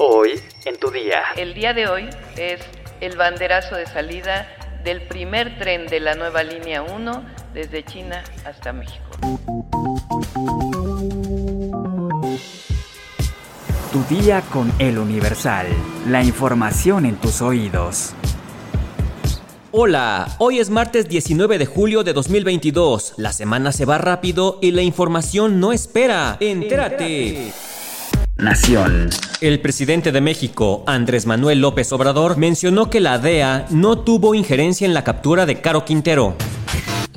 Hoy en tu día. El día de hoy es el banderazo de salida del primer tren de la nueva línea 1 desde China hasta México. Tu día con el Universal. La información en tus oídos. Hola, hoy es martes 19 de julio de 2022. La semana se va rápido y la información no espera. Entérate. Nación. El presidente de México, Andrés Manuel López Obrador, mencionó que la DEA no tuvo injerencia en la captura de Caro Quintero.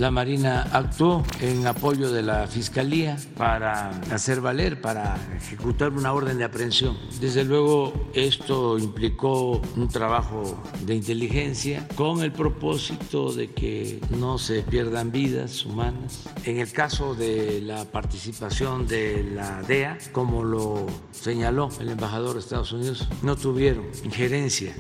La Marina actuó en apoyo de la Fiscalía para hacer valer, para ejecutar una orden de aprehensión. Desde luego, esto implicó un trabajo de inteligencia con el propósito de que no se pierdan vidas humanas. En el caso de la participación de la DEA, como lo señaló el embajador de Estados Unidos, no tuvieron injerencia.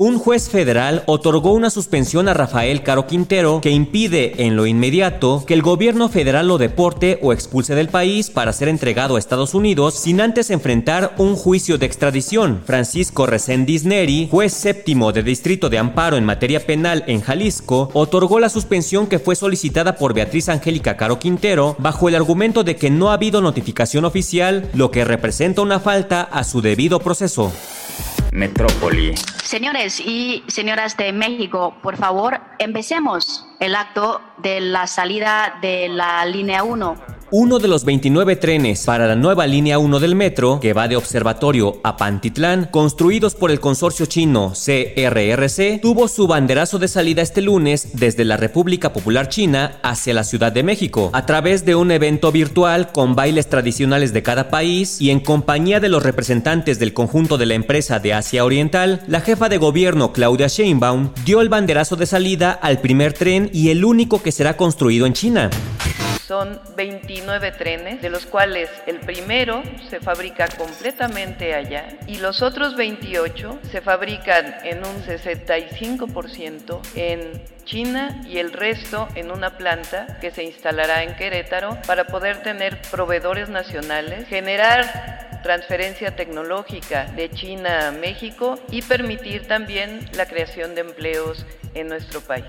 Un juez federal otorgó una suspensión a Rafael Caro Quintero que impide en lo inmediato que el gobierno federal lo deporte o expulse del país para ser entregado a Estados Unidos sin antes enfrentar un juicio de extradición. Francisco Reséndiz Neri, juez séptimo de Distrito de Amparo en materia penal en Jalisco, otorgó la suspensión que fue solicitada por Beatriz Angélica Caro Quintero bajo el argumento de que no ha habido notificación oficial, lo que representa una falta a su debido proceso. Metrópoli. Señores y señoras de México, por favor, empecemos el acto de la salida de la línea 1 uno de los 29 trenes para la nueva línea 1 del metro, que va de Observatorio a Pantitlán, construidos por el consorcio chino CRRC, tuvo su banderazo de salida este lunes desde la República Popular China hacia la Ciudad de México, a través de un evento virtual con bailes tradicionales de cada país y en compañía de los representantes del conjunto de la empresa de Asia Oriental, la jefa de gobierno Claudia Sheinbaum dio el banderazo de salida al primer tren y el único que será construido en China. Son 29 trenes, de los cuales el primero se fabrica completamente allá y los otros 28 se fabrican en un 65% en China y el resto en una planta que se instalará en Querétaro para poder tener proveedores nacionales, generar transferencia tecnológica de China a México y permitir también la creación de empleos en nuestro país.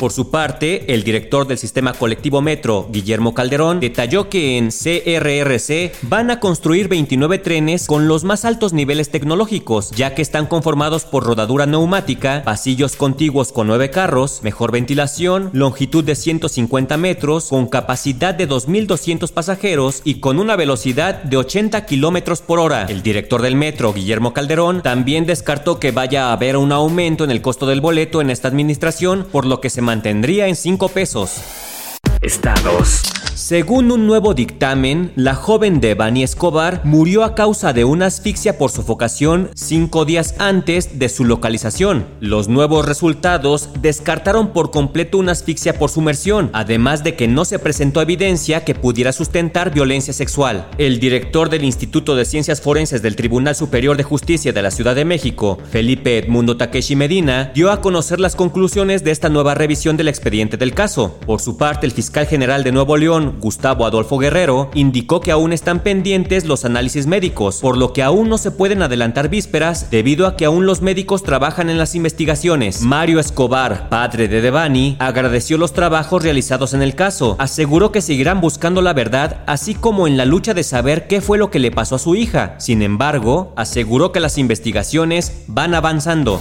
Por su parte, el director del sistema colectivo Metro, Guillermo Calderón, detalló que en CRRC van a construir 29 trenes con los más altos niveles tecnológicos, ya que están conformados por rodadura neumática, pasillos contiguos con 9 carros, mejor ventilación, longitud de 150 metros, con capacidad de 2.200 pasajeros y con una velocidad de 80 kilómetros por hora. El director del metro, Guillermo Calderón, también descartó que vaya a haber un aumento en el costo del boleto en esta administración, por lo que se mantendría en 5 pesos. Estados. Según un nuevo dictamen, la joven de Bani Escobar murió a causa de una asfixia por sofocación cinco días antes de su localización. Los nuevos resultados descartaron por completo una asfixia por sumersión, además de que no se presentó evidencia que pudiera sustentar violencia sexual. El director del Instituto de Ciencias Forenses del Tribunal Superior de Justicia de la Ciudad de México, Felipe Edmundo Takeshi Medina, dio a conocer las conclusiones de esta nueva revisión del expediente del caso. Por su parte, el fiscal general de Nuevo León, Gustavo Adolfo Guerrero, indicó que aún están pendientes los análisis médicos, por lo que aún no se pueden adelantar vísperas debido a que aún los médicos trabajan en las investigaciones. Mario Escobar, padre de Devani, agradeció los trabajos realizados en el caso, aseguró que seguirán buscando la verdad, así como en la lucha de saber qué fue lo que le pasó a su hija. Sin embargo, aseguró que las investigaciones van avanzando.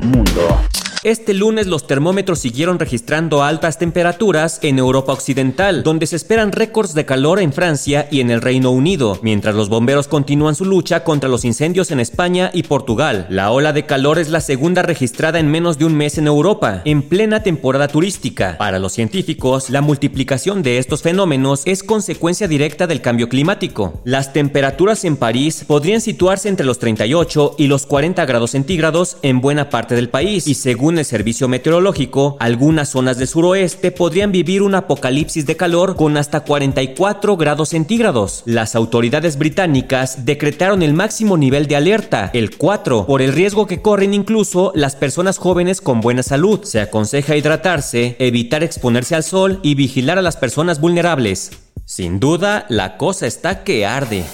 Mundo. Este lunes los termómetros siguieron registrando altas temperaturas en Europa Occidental, donde se esperan récords de calor en Francia y en el Reino Unido, mientras los bomberos continúan su lucha contra los incendios en España y Portugal. La ola de calor es la segunda registrada en menos de un mes en Europa, en plena temporada turística. Para los científicos, la multiplicación de estos fenómenos es consecuencia directa del cambio climático. Las temperaturas en París podrían situarse entre los 38 y los 40 grados centígrados en buena parte del país, y según el servicio meteorológico, algunas zonas del suroeste podrían vivir un apocalipsis de calor con hasta 44 grados centígrados. Las autoridades británicas decretaron el máximo nivel de alerta, el 4, por el riesgo que corren incluso las personas jóvenes con buena salud. Se aconseja hidratarse, evitar exponerse al sol y vigilar a las personas vulnerables. Sin duda, la cosa está que arde.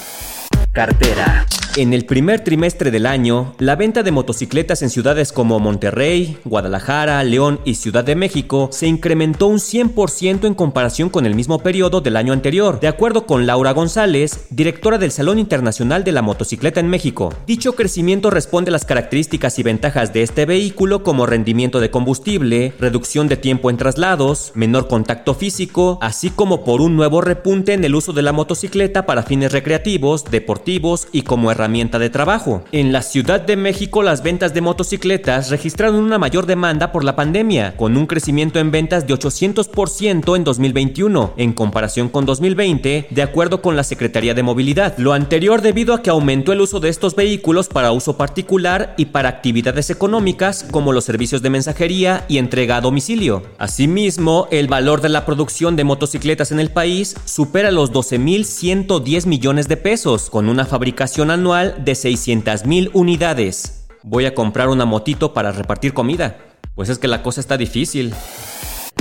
Cartera. En el primer trimestre del año, la venta de motocicletas en ciudades como Monterrey, Guadalajara, León y Ciudad de México se incrementó un 100% en comparación con el mismo periodo del año anterior, de acuerdo con Laura González, directora del Salón Internacional de la Motocicleta en México. Dicho crecimiento responde a las características y ventajas de este vehículo como rendimiento de combustible, reducción de tiempo en traslados, menor contacto físico, así como por un nuevo repunte en el uso de la motocicleta para fines recreativos, deportivos y como herramienta herramienta de trabajo. En la Ciudad de México las ventas de motocicletas registraron una mayor demanda por la pandemia, con un crecimiento en ventas de 800% en 2021, en comparación con 2020, de acuerdo con la Secretaría de Movilidad. Lo anterior debido a que aumentó el uso de estos vehículos para uso particular y para actividades económicas como los servicios de mensajería y entrega a domicilio. Asimismo, el valor de la producción de motocicletas en el país supera los 12.110 millones de pesos, con una fabricación anual de 600 mil unidades. Voy a comprar una motito para repartir comida. Pues es que la cosa está difícil.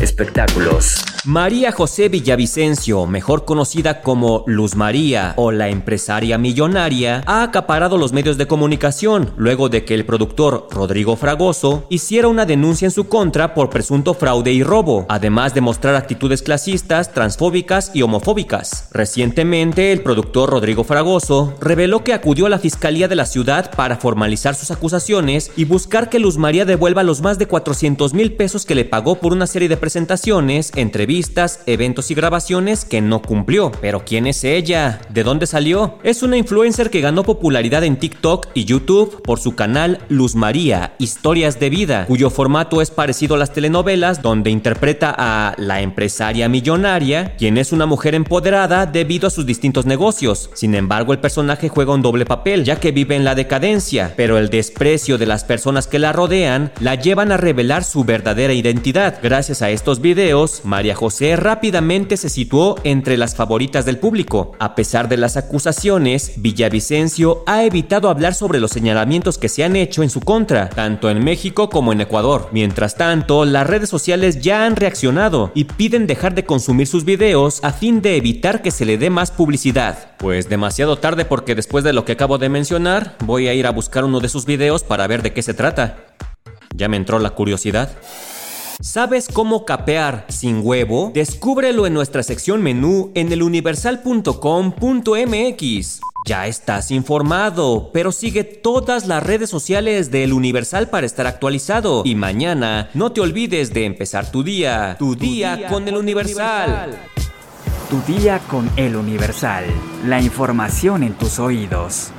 Espectáculos. María José Villavicencio, mejor conocida como Luz María o la empresaria millonaria, ha acaparado los medios de comunicación luego de que el productor Rodrigo Fragoso hiciera una denuncia en su contra por presunto fraude y robo, además de mostrar actitudes clasistas, transfóbicas y homofóbicas. Recientemente, el productor Rodrigo Fragoso reveló que acudió a la Fiscalía de la ciudad para formalizar sus acusaciones y buscar que Luz María devuelva los más de 400 mil pesos que le pagó por una serie de entrevistas, eventos y grabaciones que no cumplió. Pero ¿quién es ella? ¿De dónde salió? Es una influencer que ganó popularidad en TikTok y YouTube por su canal Luz María, Historias de Vida, cuyo formato es parecido a las telenovelas donde interpreta a la empresaria millonaria, quien es una mujer empoderada debido a sus distintos negocios. Sin embargo, el personaje juega un doble papel, ya que vive en la decadencia, pero el desprecio de las personas que la rodean la llevan a revelar su verdadera identidad. Gracias a estos videos, María José rápidamente se situó entre las favoritas del público. A pesar de las acusaciones, Villavicencio ha evitado hablar sobre los señalamientos que se han hecho en su contra, tanto en México como en Ecuador. Mientras tanto, las redes sociales ya han reaccionado y piden dejar de consumir sus videos a fin de evitar que se le dé más publicidad. Pues demasiado tarde porque después de lo que acabo de mencionar, voy a ir a buscar uno de sus videos para ver de qué se trata. Ya me entró la curiosidad. ¿Sabes cómo capear sin huevo? Descúbrelo en nuestra sección menú en eluniversal.com.mx. Ya estás informado, pero sigue todas las redes sociales de El Universal para estar actualizado. Y mañana no te olvides de empezar tu día, tu, día, con El Universal. Tu día con El Universal. La información en tus oídos.